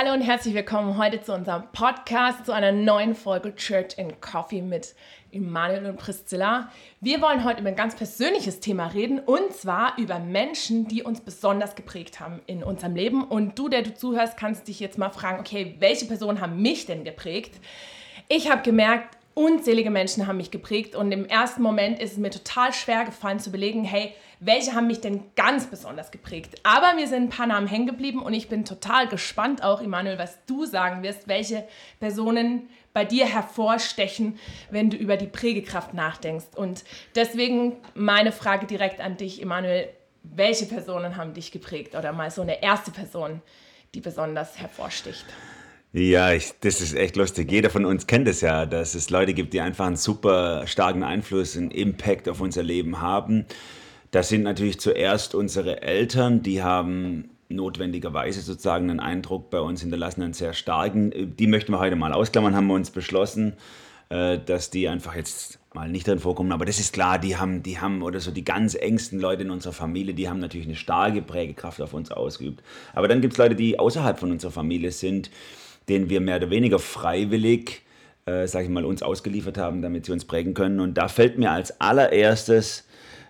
Hallo und herzlich willkommen heute zu unserem Podcast, zu einer neuen Folge Church in Coffee mit Emanuel und Priscilla. Wir wollen heute über ein ganz persönliches Thema reden und zwar über Menschen, die uns besonders geprägt haben in unserem Leben. Und du, der du zuhörst, kannst dich jetzt mal fragen, okay, welche Personen haben mich denn geprägt? Ich habe gemerkt, unzählige Menschen haben mich geprägt und im ersten Moment ist es mir total schwer gefallen zu belegen, hey, welche haben mich denn ganz besonders geprägt? Aber mir sind ein paar Namen hängen geblieben und ich bin total gespannt auch, Emanuel, was du sagen wirst, welche Personen bei dir hervorstechen, wenn du über die Prägekraft nachdenkst. Und deswegen meine Frage direkt an dich, Emanuel, welche Personen haben dich geprägt oder mal so eine erste Person, die besonders hervorsticht? Ja, ich, das ist echt lustig. Jeder von uns kennt es ja, dass es Leute gibt, die einfach einen super starken Einfluss, einen Impact auf unser Leben haben. Das sind natürlich zuerst unsere Eltern, die haben notwendigerweise sozusagen einen Eindruck bei uns hinterlassen, einen sehr starken. Die möchten wir heute mal ausklammern, haben wir uns beschlossen, äh, dass die einfach jetzt mal nicht drin vorkommen. Aber das ist klar, die haben, die haben, oder so die ganz engsten Leute in unserer Familie, die haben natürlich eine starke Prägekraft auf uns ausgeübt. Aber dann gibt es Leute, die außerhalb von unserer Familie sind, denen wir mehr oder weniger freiwillig, äh, sage ich mal, uns ausgeliefert haben, damit sie uns prägen können. Und da fällt mir als allererstes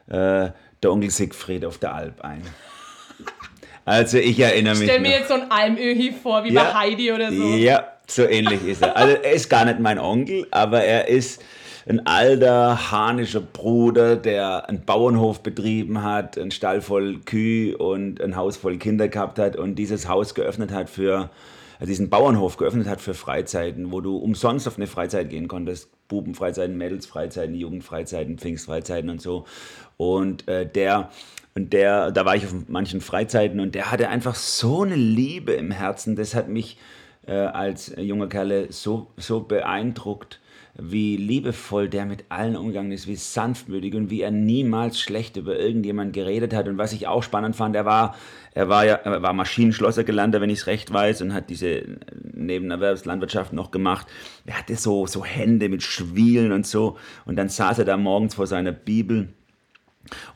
äh, der Onkel Siegfried auf der Alp ein. Also ich erinnere mich. Ich stell mir jetzt so ein Almöhi vor, wie ja, bei Heidi oder so. Ja, so ähnlich ist er. Also er ist gar nicht mein Onkel, aber er ist ein alter hanischer Bruder, der einen Bauernhof betrieben hat, einen Stall voll Kühe und ein Haus voll Kinder gehabt hat und dieses Haus geöffnet hat für also diesen Bauernhof geöffnet hat für Freizeiten, wo du umsonst auf eine Freizeit gehen konntest. Bubenfreizeiten, Mädelsfreizeiten, Jugendfreizeiten, Pfingstfreizeiten und so. Und äh, der, und der, da war ich auf manchen Freizeiten und der hatte einfach so eine Liebe im Herzen. Das hat mich äh, als junger Kerl so, so beeindruckt wie liebevoll der mit allen umgegangen ist, wie sanftmütig und wie er niemals schlecht über irgendjemand geredet hat. Und was ich auch spannend fand, er war, er war ja, er war Maschinenschlosser gelandet, wenn ich es recht weiß, und hat diese Nebenerwerbslandwirtschaft noch gemacht. Er hatte so, so Hände mit Schwielen und so. Und dann saß er da morgens vor seiner Bibel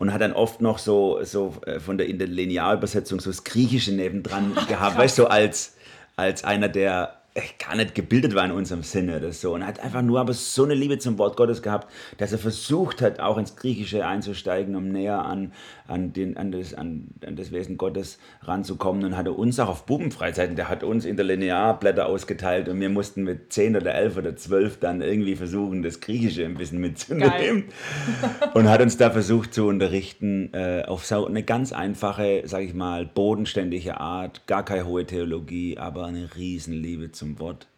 und hat dann oft noch so, so äh, von der, in der Linearübersetzung so das Griechische nebendran gehabt, weißt du, so als, als einer, der gar nicht gebildet war in unserem Sinne oder so. Und hat einfach nur aber so eine Liebe zum Wort Gottes gehabt, dass er versucht hat, auch ins Griechische einzusteigen, um näher an, an, den, an, das, an, an das Wesen Gottes ranzukommen. Und hatte uns auch auf Bubenfreizeiten, der hat uns in der Linearblätter ausgeteilt und wir mussten mit 10 oder 11 oder 12 dann irgendwie versuchen, das Griechische ein bisschen mitzunehmen. und hat uns da versucht zu unterrichten äh, auf so eine ganz einfache, sage ich mal, bodenständige Art, gar keine hohe Theologie, aber eine Riesenliebe zu zum Wort.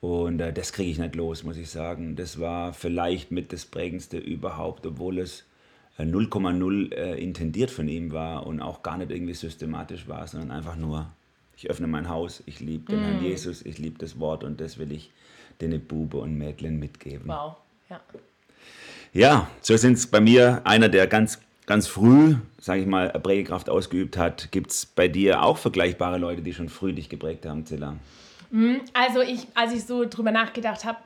Und äh, das kriege ich nicht los, muss ich sagen. Das war vielleicht mit das Prägendste überhaupt, obwohl es 0,0 äh, äh, intendiert von ihm war und auch gar nicht irgendwie systematisch war, sondern einfach nur, ich öffne mein Haus, ich liebe den mm. Herrn Jesus, ich liebe das Wort und das will ich den Bube und Mädchen mitgeben. Wow, ja. Ja, so sind es bei mir einer, der ganz, ganz früh, sage ich mal, Prägekraft ausgeübt hat. Gibt es bei dir auch vergleichbare Leute, die schon früh dich geprägt haben, Zilla? Mhm. Also ich, als ich so drüber nachgedacht habe,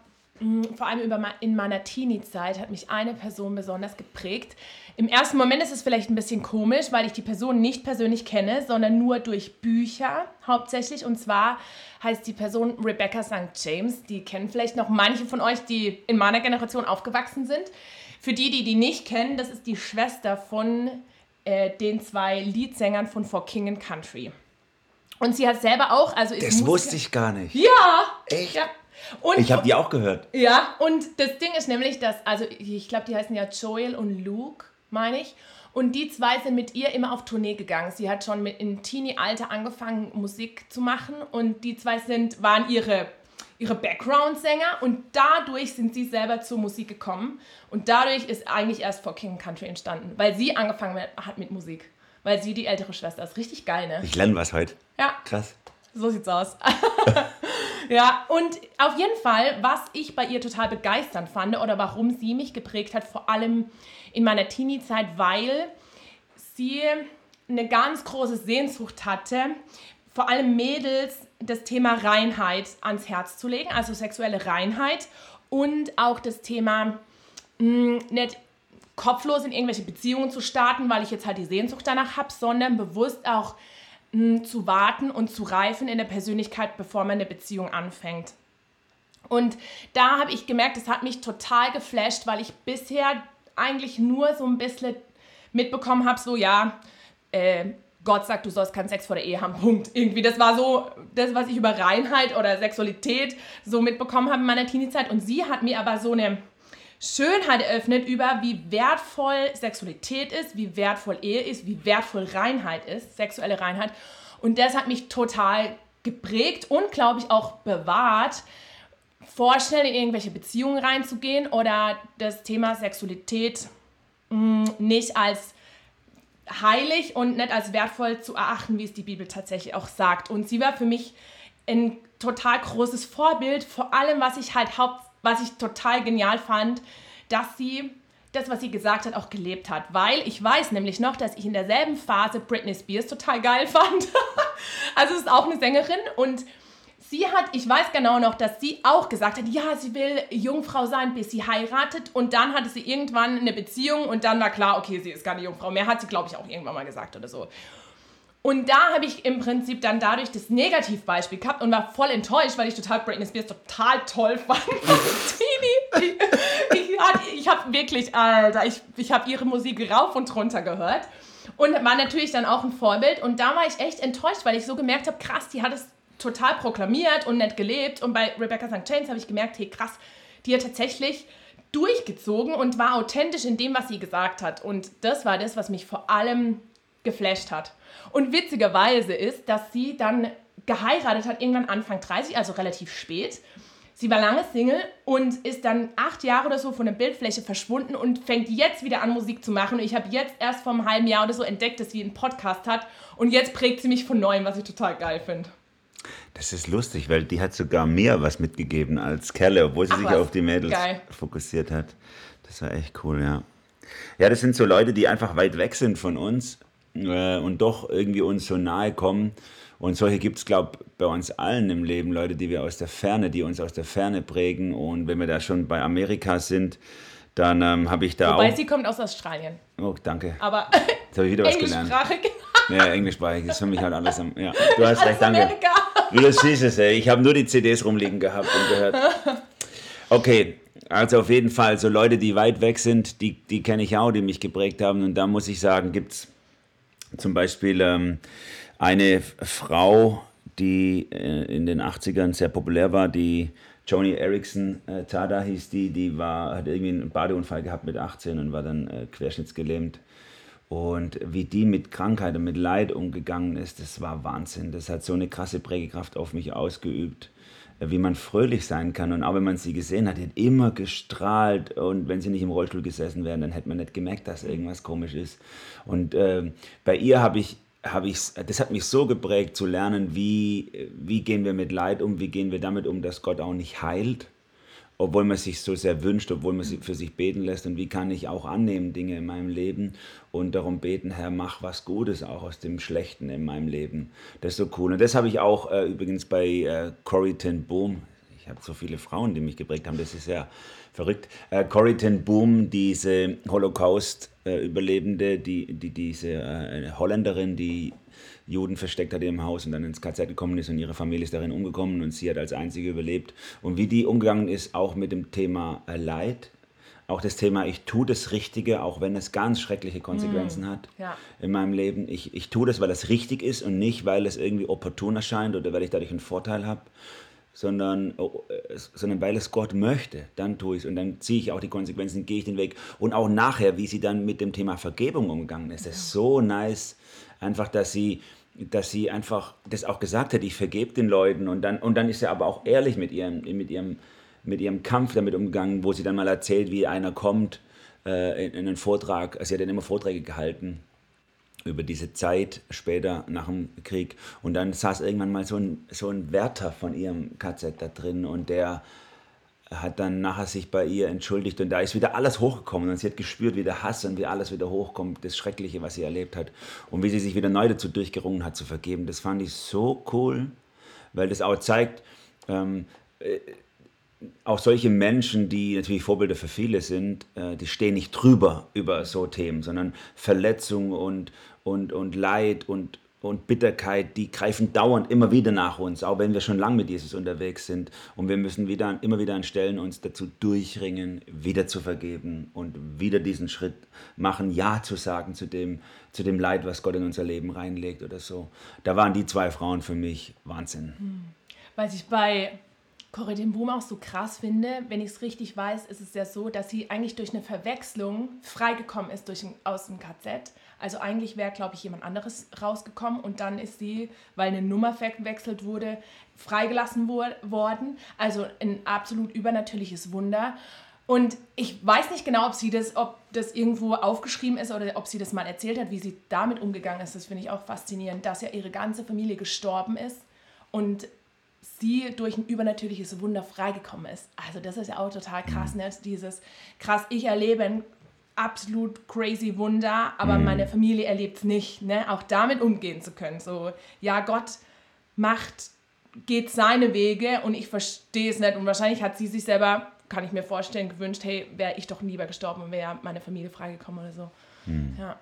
vor allem über in meiner Teenie-Zeit hat mich eine Person besonders geprägt. Im ersten Moment ist es vielleicht ein bisschen komisch, weil ich die Person nicht persönlich kenne, sondern nur durch Bücher hauptsächlich. Und zwar heißt die Person Rebecca St. James. Die kennen vielleicht noch manche von euch, die in meiner Generation aufgewachsen sind. Für die, die die nicht kennen, das ist die Schwester von äh, den zwei Leadsängern von For King and Country. Und sie hat selber auch, also ist Das Musiker. wusste ich gar nicht. Ja. Echt? Ja. Und, ich habe die auch gehört. Ja, und das Ding ist nämlich, dass, also ich glaube, die heißen ja Joel und Luke, meine ich. Und die zwei sind mit ihr immer auf Tournee gegangen. Sie hat schon mit in Teenie-Alter angefangen, Musik zu machen. Und die zwei sind, waren ihre, ihre Background-Sänger. Und dadurch sind sie selber zur Musik gekommen. Und dadurch ist eigentlich erst For King Country entstanden, weil sie angefangen hat mit Musik weil sie die ältere Schwester ist. Richtig geil, ne? Ich lerne was heute. Ja. Krass. So sieht's aus. ja, und auf jeden Fall, was ich bei ihr total begeisternd fand oder warum sie mich geprägt hat, vor allem in meiner Teenie-Zeit, weil sie eine ganz große Sehnsucht hatte, vor allem Mädels das Thema Reinheit ans Herz zu legen, also sexuelle Reinheit und auch das Thema mh, hm, nicht kopflos in irgendwelche Beziehungen zu starten, weil ich jetzt halt die Sehnsucht danach habe, sondern bewusst auch zu warten und zu reifen in der Persönlichkeit, bevor man eine Beziehung anfängt. Und da habe ich gemerkt, es hat mich total geflasht, weil ich bisher eigentlich nur so ein bisschen mitbekommen habe, so ja, äh, Gott sagt, du sollst keinen Sex vor der Ehe haben, Punkt. Irgendwie, das war so das, was ich über Reinheit oder Sexualität so mitbekommen habe in meiner Teenie-Zeit. Und sie hat mir aber so eine Schönheit eröffnet über, wie wertvoll Sexualität ist, wie wertvoll Ehe ist, wie wertvoll Reinheit ist, sexuelle Reinheit. Und das hat mich total geprägt und, glaube ich, auch bewahrt, vorstellen, in irgendwelche Beziehungen reinzugehen oder das Thema Sexualität mh, mm, nicht als heilig und nicht als wertvoll zu erachten, wie es die Bibel tatsächlich auch sagt. Und sie war für mich ein total großes Vorbild, vor allem was ich halt haupt, was ich total genial fand, dass sie das, was sie gesagt hat, auch gelebt hat. Weil ich weiß nämlich noch, dass ich in derselben Phase Britney Spears total geil fand. also es ist auch eine Sängerin und sie hat, ich weiß genau noch, dass sie auch gesagt hat, ja, sie will Jungfrau sein, bis sie heiratet. Und dann hatte sie irgendwann eine Beziehung und dann war klar, okay, sie ist keine Jungfrau mehr. Hat sie, glaube ich, auch irgendwann mal gesagt oder so. Und da habe ich im Prinzip dann dadurch das Negativbeispiel gehabt und war voll enttäuscht, weil ich total Britney Spears total toll fand. Ich, ich, ich habe wirklich, Alter, ich, ich habe ihre Musik rauf und runter gehört. Und war natürlich dann auch ein Vorbild. Und da war ich echt enttäuscht, weil ich so gemerkt habe, krass, die hat es total proklamiert und nett gelebt. Und bei Rebecca St. James habe ich gemerkt, hey krass, die hat tatsächlich durchgezogen und war authentisch in dem, was sie gesagt hat. Und das war das, was mich vor allem geflasht hat. Und witzigerweise ist, dass sie dann geheiratet hat, irgendwann Anfang 30, also relativ spät. Sie war lange Single und ist dann acht Jahre oder so von der Bildfläche verschwunden und fängt jetzt wieder an, Musik zu machen. Und ich habe jetzt erst vor einem halben Jahr oder so entdeckt, dass sie einen Podcast hat. Und jetzt prägt sie mich von neuem, was ich total geil finde. Das ist lustig, weil die hat sogar mehr was mitgegeben als Kerle, obwohl sie Ach, sich was? auf die Mädels Geil. fokussiert hat. Das war echt cool, ja. Ja, das sind so Leute, die einfach weit weg sind von uns äh, und doch irgendwie uns so nahe kommen. Und solche gibt es, glaube ich, bei uns allen im Leben, Leute, die wir aus der Ferne, die uns aus der Ferne prägen. Und wenn wir da schon bei Amerika sind, dann ähm, habe ich da Wobei auch... Wobei sie kommt aus Australien. Oh, danke. Aber Jetzt habe ich wieder was gelernt. Ja, englischsprachig ist für mich halt alles am. Ja, du hast recht, danke. Amerika. Wie du siehst es, ey. Ich habe nur die CDs rumliegen gehabt und gehört. Okay, also auf jeden Fall, so Leute, die weit weg sind, die, die kenne ich auch, die mich geprägt haben. Und da muss ich sagen, gibt es zum Beispiel ähm, eine Frau, die äh, in den 80ern sehr populär war, die Joni Erickson äh, Tada hieß die, die war, hat irgendwie einen Badeunfall gehabt mit 18 und war dann äh, querschnittsgelähmt. Und wie die mit Krankheit und mit Leid umgegangen ist, das war Wahnsinn. Das hat so eine krasse Prägekraft auf mich ausgeübt, wie man fröhlich sein kann. Und auch wenn man sie gesehen hat, die hat immer gestrahlt. Und wenn sie nicht im Rollstuhl gesessen wären, dann hätte man nicht gemerkt, dass irgendwas komisch ist. Und äh, bei ihr habe ich habe ich, das hat mich so geprägt zu lernen, wie, wie gehen wir mit Leid um, wie gehen wir damit um, dass Gott auch nicht heilt, obwohl man sich so sehr wünscht, obwohl man für sich beten lässt und wie kann ich auch annehmen Dinge in meinem Leben und darum beten, Herr, mach was Gutes auch aus dem Schlechten in meinem Leben. Das ist so cool. Und das habe ich auch äh, übrigens bei äh, Corrie ten Boom. Ich habe so viele Frauen, die mich geprägt haben. Das ist ja verrückt. Äh, Corrie ten Boom, diese Holocaust-Überlebende, die, die, diese äh, Holländerin, die Juden versteckt hat im Haus und dann ins KZ gekommen ist und ihre Familie ist darin umgekommen und sie hat als einzige überlebt. Und wie die umgegangen ist, auch mit dem Thema äh, Leid, auch das Thema, ich tue das Richtige, auch wenn es ganz schreckliche Konsequenzen mm, hat ja. in meinem Leben. Ich, ich tue das, weil es richtig ist und nicht, weil es irgendwie opportun erscheint oder weil ich dadurch einen Vorteil habe, sondern, oh, äh, sondern weil es Gott möchte. Dann tue ich es und dann ziehe ich auch die Konsequenzen, gehe ich den Weg. Und auch nachher, wie sie dann mit dem Thema Vergebung umgegangen ist, ja. ist so nice. Einfach, dass sie dass sie einfach das auch gesagt hat, ich vergebe den Leuten und dann, und dann ist sie aber auch ehrlich mit ihrem, mit, ihrem, mit ihrem Kampf damit umgegangen, wo sie dann mal erzählt, wie einer kommt äh, in, in, einen Vortrag, also sie hat dann immer Vorträge gehalten über diese Zeit später nach dem Krieg. Und dann saß irgendwann mal so ein, so ein Wärter von ihrem KZ da drin und der hat dann nachher sich bei ihr entschuldigt und da ist wieder alles hochgekommen und sie hat gespürt, wie der Hass und wie alles wieder hochkommt, das Schreckliche, was sie erlebt hat und wie sie sich wieder neu dazu durchgerungen hat zu vergeben. Das fand ich so cool, weil das auch zeigt, ähm, äh, auch solche Menschen, die natürlich Vorbilder für viele sind, äh, die stehen nicht drüber über so Themen, sondern Verletzung und, und, und Leid und, und Bitterkeit, die greifen dauernd immer wieder nach uns, auch wenn wir schon lange mit Jesus unterwegs sind. Und wir müssen wieder, immer wieder an Stellen uns dazu durchringen, wieder zu vergeben und wieder diesen Schritt machen, Ja zu sagen zu dem, zu dem Leid, was Gott in unser Leben reinlegt oder so. Da waren die zwei Frauen für mich Wahnsinn. Hm. Weil ich bei Corrie den Boom auch so krass finde, wenn ich es richtig weiß, ist es ja so, dass sie eigentlich durch eine Verwechslung freigekommen ist durch, aus dem KZ. Also eigentlich wäre, glaube ich, jemand anderes rausgekommen und dann ist sie, weil eine Nummer verwechselt wurde, freigelassen wo worden. Also ein absolut übernatürliches Wunder. Und ich weiß nicht genau, ob sie das, ob das irgendwo aufgeschrieben ist oder ob sie das mal erzählt hat, wie sie damit umgegangen ist. Das finde ich auch faszinierend, dass ja ihre ganze Familie gestorben ist und sie durch ein übernatürliches Wunder freigekommen ist. Also das ist ja auch total krass, mhm. ne? Dieses krass, ich erlebe ein absolut crazy Wunder, aber mhm. meine Familie erlebt es nicht, ne? Auch damit umgehen zu können. So, ja, Gott macht, geht seine Wege und ich verstehe es nicht. Und wahrscheinlich hat sie sich selber, kann ich mir vorstellen, gewünscht, hey, wäre ich doch lieber gestorben und wäre meine Familie freigekommen oder so. Mhm. Ja.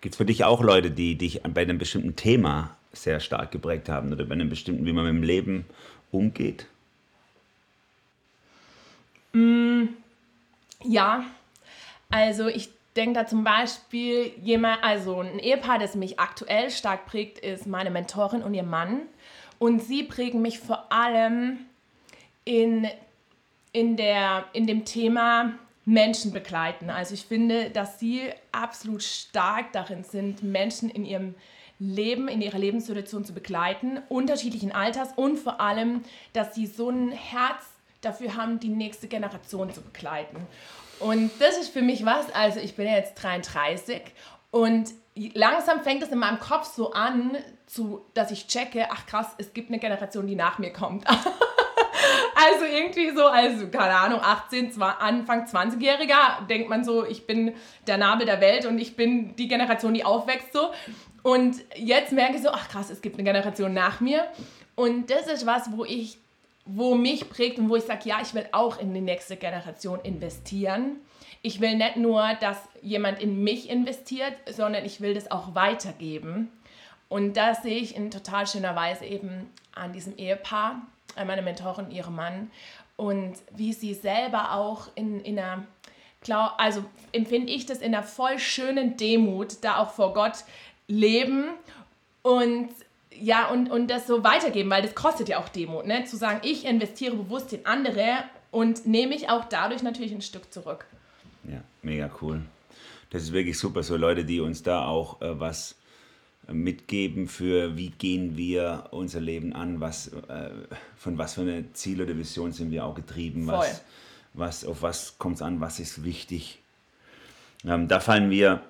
Gibt es für dich auch Leute, die dich bei einem bestimmten Thema sehr stark geprägt haben oder bei einem bestimmten, wie man mit dem Leben umgeht? Mm, ja, also ich denke da zum Beispiel jemand, also ein Ehepaar, das mich aktuell stark prägt, ist meine Mentorin und ihr Mann. Und sie prägen mich vor allem in, in, der, in dem Thema Menschen begleiten. Also ich finde, dass sie absolut stark darin sind, Menschen in ihrem Leben, in ihrer Lebenssituation zu begleiten, unterschiedlichen Alters und vor allem, dass sie so ein Herz dafür haben, die nächste Generation zu begleiten. Und das ist für mich was, also ich bin jetzt 33 und langsam fängt es in meinem Kopf so an, zu, dass ich checke, ach krass, es gibt eine Generation, die nach mir kommt. also irgendwie so, also keine Ahnung, 18, 20, Anfang 20-Jähriger, denkt man so, ich bin der Nabel der Welt und ich bin die Generation, die aufwächst so. Und jetzt merke ich so, ach krass, es gibt eine Generation nach mir. Und das ist was, wo ich, wo mich prägt und wo ich sage, ja, ich will auch in die nächste Generation investieren. Ich will nicht nur, dass jemand in mich investiert, sondern ich will das auch weitergeben. Und das sehe ich in total schöner Weise eben an diesem Ehepaar, an meiner Mentorin ihrem Mann. Und wie sie selber auch in, in einer, also empfinde ich das in einer voll schönen Demut, da auch vor Gott leben und ja, und, und das so weitergeben, weil das kostet ja auch Demut, ne? Zu sagen, ich investiere bewusst in andere und nehme ich auch dadurch natürlich ein Stück zurück. Ja, mega cool. Das ist wirklich super. So Leute, die uns da auch äh, was mitgeben für, wie gehen wir unser Leben an, was, äh, von was für eine Ziel oder Vision sind wir auch getrieben, was, was, auf was kommt es an, was ist wichtig. Ähm, da fallen wir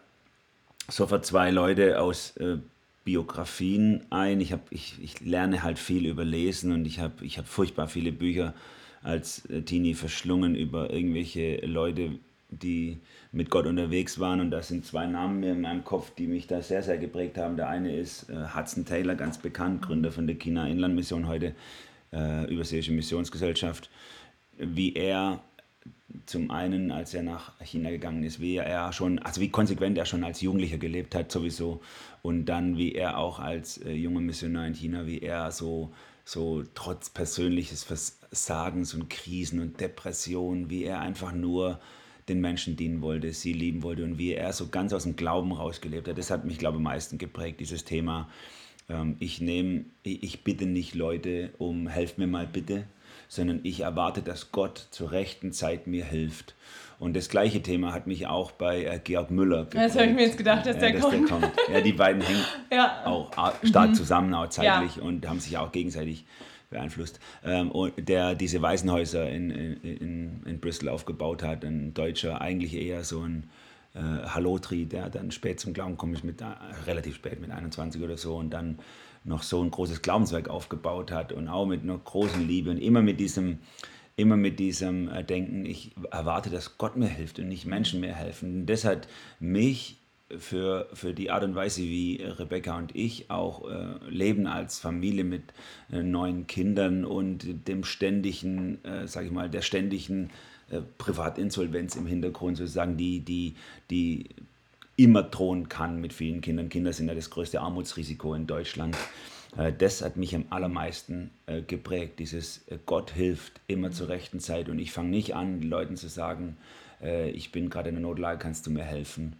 sofort zwei Leute aus äh, Biografien ein. Ich, hab, ich, ich lerne halt viel über Lesen und ich habe ich hab furchtbar viele Bücher als äh, Teenie verschlungen über irgendwelche Leute, die mit Gott unterwegs waren. Und da sind zwei Namen mir in meinem Kopf, die mich da sehr, sehr geprägt haben. Der eine ist äh, Hudson Taylor, ganz bekannt, Gründer von der China Inlandmission, heute äh, Überseeische Missionsgesellschaft. Wie er zum einen, als er nach China gegangen ist, wie er schon, also wie konsequent er schon als Jugendlicher gelebt hat sowieso und dann wie er auch als äh, junger Missionar in China, wie er so, so trotz persönliches Versagens und Krisen und Depressionen, wie er einfach nur den Menschen dienen wollte, sie lieben wollte und wie er so ganz aus dem Glauben rausgelebt hat. Das hat mich, glaube ich, am meisten geprägt, dieses Thema. Ähm, ich nehme, ich bitte nicht Leute um, helft mir mal bitte, sondern ich erwarte, dass Gott zur rechten Zeit mir hilft. Und das gleiche Thema hat mich auch bei äh, Georg Müller geprägt. Das habe ich mir jetzt gedacht, dass, ja, der, dass kommt. der, kommt. Ja, die beiden hängen ja. auch stark mhm. zusammen, auch zeitlich ja. und haben sich auch gegenseitig beeinflusst. Ähm, der diese Waisenhäuser in, in, in Bristol aufgebaut hat, ein Deutscher, eigentlich eher so ein äh, Halotri, der dann spät zum Glauben kommt, mit, äh, relativ spät, mit 21 oder so, und dann noch so ein großes Glaubenswerk aufgebaut hat und auch mit einer großen Liebe und immer mit diesem, immer mit diesem äh, Denken, ich erwarte, dass Gott mir hilft und nicht Menschen mir helfen. Und das hat mich für, für die Art und Weise, wie Rebecca und ich auch äh, leben als Familie mit äh, neuen Kindern und dem ständigen, äh, sag ich mal, der ständigen äh, Privatinsolvenz im Hintergrund sozusagen, die, die, die immer drohen kann mit vielen Kindern. Kinder sind ja das größte Armutsrisiko in Deutschland. Äh, das hat mich am allermeisten äh, geprägt. Dieses Gott hilft immer zur rechten Zeit und ich fange nicht an, Leuten zu sagen, ich bin gerade in der Notlage, kannst du mir helfen?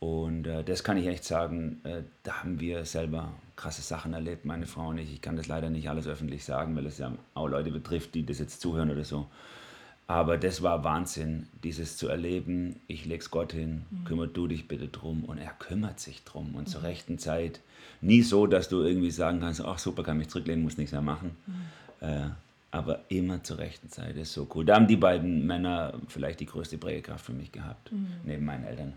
Und äh, das kann ich echt sagen, äh, da haben wir selber krasse Sachen erlebt, meine Frau und ich. Ich kann das leider nicht alles öffentlich sagen, weil es ja auch Leute betrifft, die das jetzt zuhören oder so. Aber das war Wahnsinn, dieses zu erleben. Ich leg's Gott hin, mhm. kümmert du dich bitte drum. Und er kümmert sich drum und mhm. zur rechten Zeit. Nie so, dass du irgendwie sagen kannst, ach super, kann mich zurücklehnen, muss nichts mehr machen. Mhm. Äh, aber immer zur rechten Zeit, das ist so cool. Da haben die beiden Männer vielleicht die größte Prägekraft für mich gehabt, mhm. neben meinen Eltern.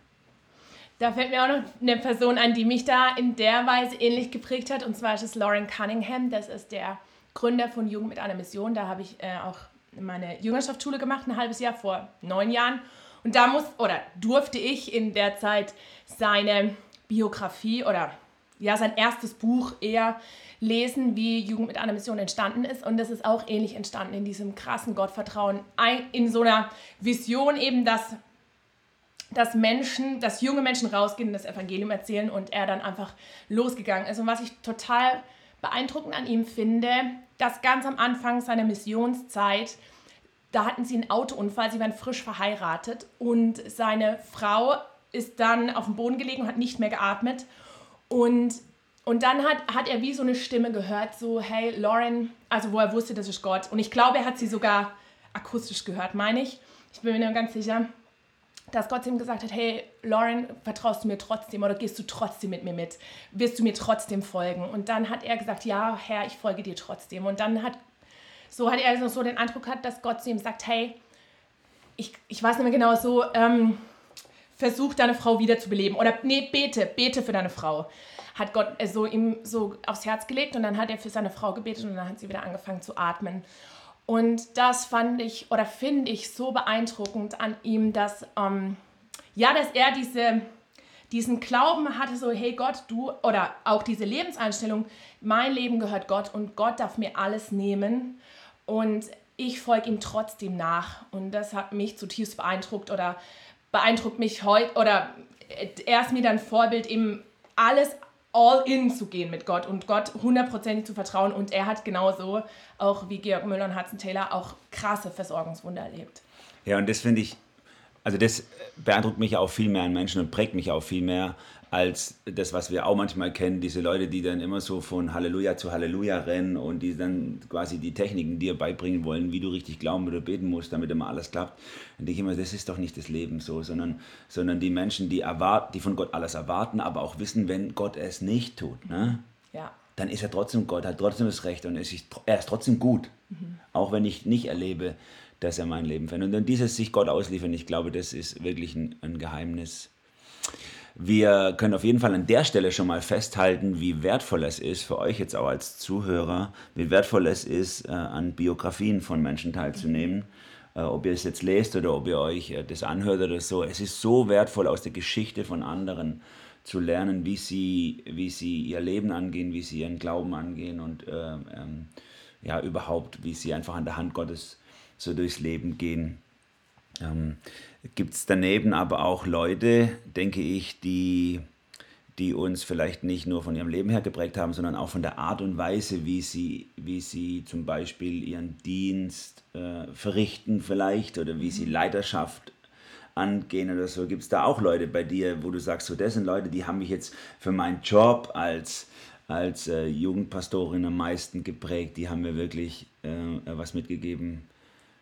Da fällt mir auch noch eine Person an, die mich da in der Weise ähnlich geprägt hat. Und zwar ist es Lauren Cunningham. Das ist der Gründer von Jugend mit einer Mission. Da habe ich äh, auch meine Jüngerschaftsschule gemacht, ein halbes Jahr vor neun Jahren. Und da muss oder durfte ich in der Zeit seine Biografie oder ja, sein erstes Buch eher lesen, wie Jugend mit einer Mission entstanden ist. Und das ist auch ähnlich entstanden in diesem krassen Gottvertrauen, in so einer Vision eben, dass dass Menschen, dass junge Menschen rausgehen und das Evangelium erzählen und er dann einfach losgegangen ist. Und was ich total beeindruckend an ihm finde, dass ganz am Anfang seiner Missionszeit, da hatten sie einen Autounfall, sie waren frisch verheiratet und seine Frau ist dann auf dem Boden gelegen und hat nicht mehr geatmet. Und, und dann hat, hat er wie so eine Stimme gehört, so, hey Lauren, also wo er wusste, das ist Gott. Und ich glaube, er hat sie sogar akustisch gehört, meine ich. Ich bin mir ganz sicher dass Gott ihm gesagt hat, hey, Lauren, vertraust du mir trotzdem oder gehst du trotzdem mit mir mit? Wirst du mir trotzdem folgen? Und dann hat er gesagt, ja, Herr, ich folge dir trotzdem. Und dann hat, so hat er also so den Eindruck gehabt, dass Gott zu ihm sagt, hey, ich, ich weiß nicht mehr genau so, ähm, versuch deine Frau wieder zu beleben. Oder nee, bete, bete für deine Frau. Hat Gott äh, so ihm so aufs Herz gelegt und dann hat er für seine Frau gebetet und dann hat sie wieder angefangen zu atmen. Und das fand ich oder finde ich so beeindruckend an ihm, dass, ähm, ja, dass er diese, diesen Glauben hatte, so, hey Gott, du, oder auch diese Lebenseinstellung, mein Leben gehört Gott und Gott darf mir alles nehmen und ich folge ihm trotzdem nach. Und das hat mich zutiefst beeindruckt oder beeindruckt mich heute, oder er ist mir dann Vorbild, eben alles all in zu gehen mit Gott und Gott hundertprozentig zu vertrauen. Und er hat genauso, auch wie Georg Müller und Hudson Taylor, auch krasse Versorgungswunder erlebt. Ja, und das finde ich, also das beeindruckt mich auch viel mehr an Menschen und prägt mich auch viel mehr als das, was wir auch manchmal kennen, diese Leute, die dann immer so von Halleluja zu Halleluja rennen und die dann quasi die Techniken dir beibringen wollen, wie du richtig glauben oder beten musst, damit immer alles klappt. Und ich immer, das ist doch nicht das Leben so, sondern, sondern die Menschen, die, erwarten, die von Gott alles erwarten, aber auch wissen, wenn Gott es nicht tut, ne? ja. dann ist er trotzdem Gott, hat trotzdem das Recht und ist, er ist trotzdem gut. Mhm. Auch wenn ich nicht erlebe, dass er mein Leben verändert. Und dann dieses sich Gott ausliefern, ich glaube, das ist wirklich ein, ein Geheimnis. Wir können auf jeden Fall an der Stelle schon mal festhalten, wie wertvoll es ist, für euch jetzt auch als Zuhörer, wie wertvoll es ist, äh, an Biografien von Menschen teilzunehmen. Äh, ob ihr es jetzt lest oder ob ihr euch äh, das anhört oder so. Es ist so wertvoll, aus der Geschichte von anderen zu lernen, wie sie, wie sie ihr Leben angehen, wie sie ihren Glauben angehen und ähm, ja, überhaupt, wie sie einfach an der Hand Gottes so durchs Leben gehen. Ähm, Gibt es daneben aber auch Leute, denke ich, die, die uns vielleicht nicht nur von ihrem Leben her geprägt haben, sondern auch von der Art und Weise, wie sie, wie sie zum Beispiel ihren Dienst äh, verrichten vielleicht oder wie sie Leiterschaft angehen oder so. Gibt es da auch Leute bei dir, wo du sagst, so das sind Leute, die haben mich jetzt für meinen Job als, als äh, Jugendpastorin am meisten geprägt, die haben mir wirklich äh, was mitgegeben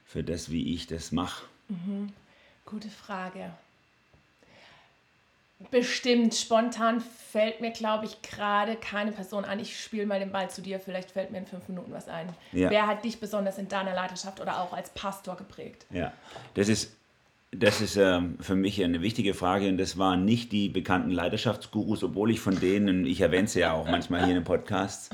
für das, wie ich das mache. Mhm. Gute Frage. Bestimmt, spontan fällt mir, glaube ich, gerade keine Person an. Ich spiele mal den Ball zu dir, vielleicht fällt mir in fünf Minuten was ein. Ja. Wer hat dich besonders in deiner Leiterschaft oder auch als Pastor geprägt? Ja, das ist das ist äh, für mich eine wichtige Frage und das waren nicht die bekannten Leidenschaftsgurus, obwohl ich von denen, ich erwähne sie ja auch manchmal hier in den Podcasts,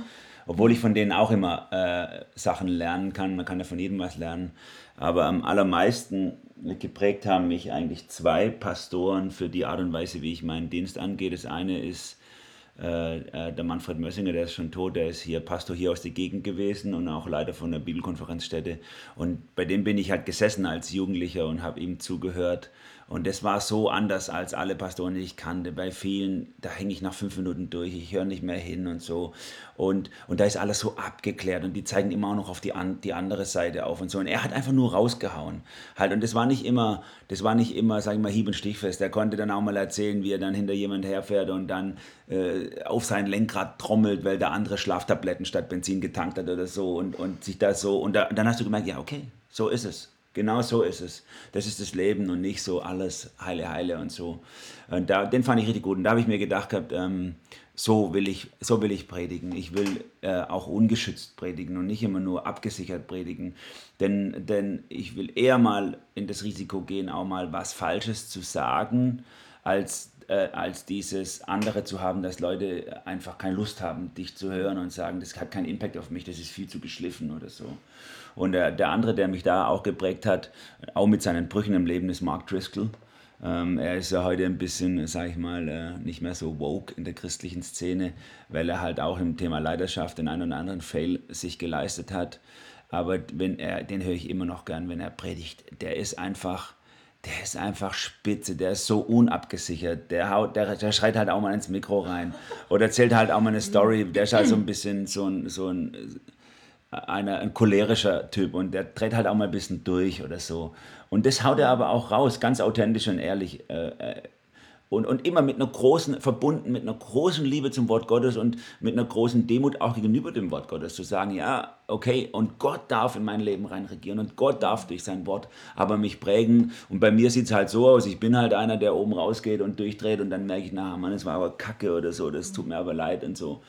obwohl ich von denen auch immer äh, Sachen lernen kann. Man kann ja von jedem was lernen. Aber am allermeisten geprägt haben mich eigentlich zwei Pastoren für die Art und Weise, wie ich meinen Dienst angehe. Das eine ist äh, äh, der Manfred Mössinger, der ist schon tot, der ist hier Pastor hier aus der Gegend gewesen und auch Leiter von der Bibelkonferenzstätte. Und bei dem bin ich halt gesessen als Jugendlicher und habe ihm zugehört und das war so anders als alle Pastoren, die ich kannte. Bei vielen, da hänge ich nach fünf Minuten durch, ich höre nicht mehr hin und so. Und, und da ist alles so abgeklärt und die zeigen immer auch noch auf die, an, die andere Seite auf und so. Und er hat einfach nur rausgehauen. Halt. Und das war nicht immer, das war nicht immer, sag ich mal, hieb- und stichfest. Er konnte dann auch mal erzählen, wie er dann hinter jemand herfährt und dann äh, auf sein Lenkrad trommelt, weil der andere Schlaftabletten statt Benzin getankt hat oder so. Und, und sich da so, und da, dann hast du gemerkt, ja, okay, so ist es. Genau so ist es. Das ist das Leben und nicht so alles heile, heile und so. Und da, den fand ich richtig gut. Und da habe ich mir gedacht gehabt, ähm, so will ich, so will ich predigen. Ich will äh, auch ungeschützt predigen und nicht immer nur abgesichert predigen. Denn, denn ich will eher mal in das Risiko gehen, auch mal was Falsches zu sagen, als äh, als dieses andere zu haben, dass Leute einfach keine Lust haben, dich zu hören und sagen, das hat keinen Impact auf mich, das ist viel zu geschliffen oder so. Und der, der andere, der mich da auch geprägt hat, auch mit seinen Brüchen im Leben, ist Mark Driscoll. Ähm, er ist ja heute ein bisschen, sage ich mal, äh, nicht mehr so woke in der christlichen Szene, weil er halt auch im Thema Leidenschaft den einen oder anderen Fail sich geleistet hat. Aber wenn er, den höre ich immer noch gern, wenn er predigt. Der ist einfach, der ist einfach spitze, der ist so unabgesichert. Der, haut, der, der schreit halt auch mal ins Mikro rein. Oder erzählt halt auch mal eine Story. Der ist halt so ein bisschen so ein, so ein einer, ein cholerischer Typ und der dreht halt auch mal ein bisschen durch oder so. Und das haut er aber auch raus, ganz authentisch und ehrlich. Äh, äh, und, und immer mit einer großen, verbunden mit einer großen Liebe zum Wort Gottes und mit einer großen Demut auch gegenüber dem Wort Gottes. Zu sagen, ja, okay, und Gott darf in mein Leben reinregieren und Gott darf durch sein Wort aber mich prägen. Und bei mir sieht es halt so aus, ich bin halt einer, der oben rausgeht und durchdreht und dann merke ich, na, Mann, es war aber kacke oder so, das tut mir aber leid und so.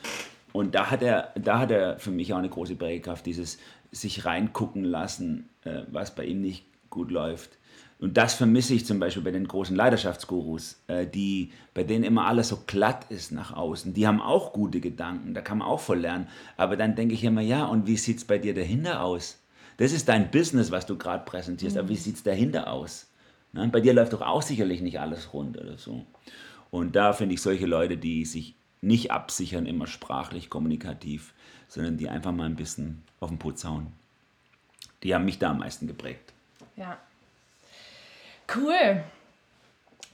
Und da hat er, da hat er für mich auch eine große Prägekraft, dieses sich reingucken lassen, äh, was bei ihm nicht gut läuft. Und das vermisse ich zum Beispiel bei den großen Leidenschaftsgurus, äh, die, bei denen immer alles so glatt ist nach außen. Die haben auch gute Gedanken, da kann man auch voll lernen. Aber dann denke ich immer, ja, und wie sieht es bei dir dahinter aus? Das ist dein Business, was du gerade präsentierst, mhm. aber wie sieht es dahinter aus? Na, bei dir läuft doch auch sicherlich nicht alles rund oder so. Und da finde ich solche Leute, die sich nicht absichern, immer sprachlich, kommunikativ, sondern die einfach mal ein bisschen auf den Putz hauen. Die haben mich da am meisten geprägt. Ja. Cool.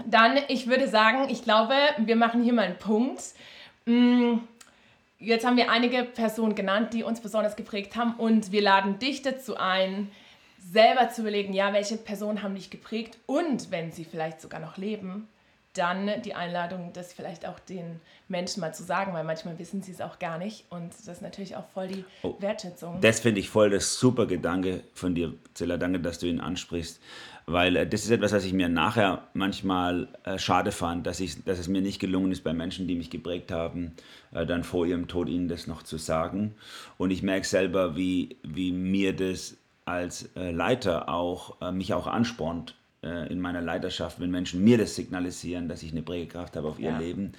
Dann, ich würde sagen, ich glaube, wir machen hier mal einen Punkt. Mm, jetzt haben wir einige Personen genannt, die uns besonders geprägt haben und wir laden dich dazu ein, selber zu überlegen, ja, welche Personen haben dich geprägt und wenn sie vielleicht sogar noch leben, dann die Einladung, das vielleicht auch den Menschen mal zu sagen, weil manchmal wissen sie es auch gar nicht und das ist natürlich auch voll die oh, Wertschätzung. Das finde ich voll das super Gedanke von dir, Zilla. Danke, dass du ihn ansprichst, weil äh, das ist etwas, was ich mir nachher manchmal äh, schade fand, dass, ich, dass es mir nicht gelungen ist, bei Menschen, die mich geprägt haben, äh, dann vor ihrem Tod ihnen das noch zu sagen. Und ich merke selber, wie, wie mir das als äh, Leiter auch, äh, mich auch anspornt, in meiner Leiterschaft, wenn Menschen mir das signalisieren, dass ich eine Prägekraft habe auf ihr ja. Leben,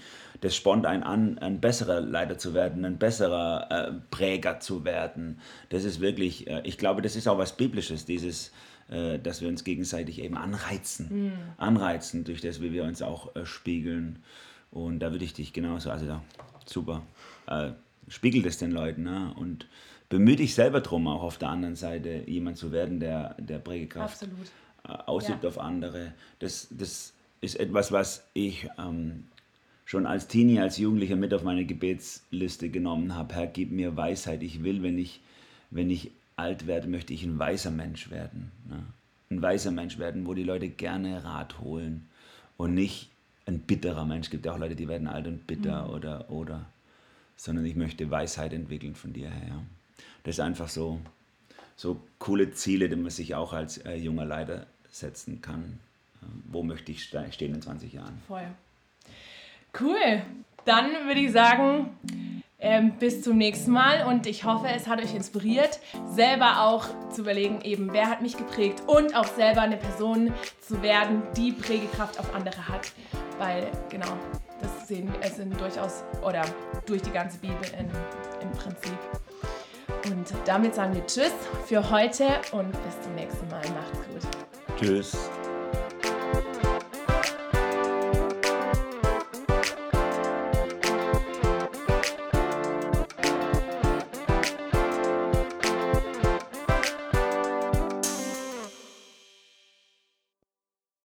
das spornt einen an, ein besserer Leiter zu werden, ein besserer äh, Präger zu werden. Das ist wirklich, äh, ich glaube, das ist auch was Biblisches, dieses, äh, dass wir uns gegenseitig eben anreizen, mhm. anreizen durch das, wie wir uns auch äh, spiegeln. Und da würde ich dich genauso, also da, super, äh, spiegel das den Leuten ne? und bemühe dich selber drum, auch auf der anderen Seite jemand zu werden, der, der Prägekraft Absolut ausübt ja. auf andere. Das, das ist etwas, was ich ähm, schon als Teenie, als Jugendlicher mit auf meine Gebetsliste genommen habe. Herr, gib mir Weisheit. Ich will, wenn ich, wenn ich alt werde, möchte ich ein weiser Mensch werden. Ne? Ein weiser Mensch werden, wo die Leute gerne Rat holen und nicht ein bitterer Mensch. Es gibt ja auch Leute, die werden alt und bitter mhm. oder, oder, sondern ich möchte Weisheit entwickeln von dir her. Das ist einfach so, so coole Ziele, die man sich auch als äh, junger Leiter setzen kann. Äh, wo möchte ich stehen in 20 Jahren? Voll. Cool. Dann würde ich sagen, Ähm, bis zum nächsten Mal und ich hoffe, es hat euch inspiriert, selber auch zu überlegen, eben, wer hat mich geprägt und auch selber eine Person zu werden, die Prägekraft auf andere hat. Weil, genau, das sehen wir es sind durchaus, oder durch die ganze Bibel in, im Prinzip. Und damit sagen wir Tschüss für heute und bis zum nächsten Mal. Macht's gut. Tschüss.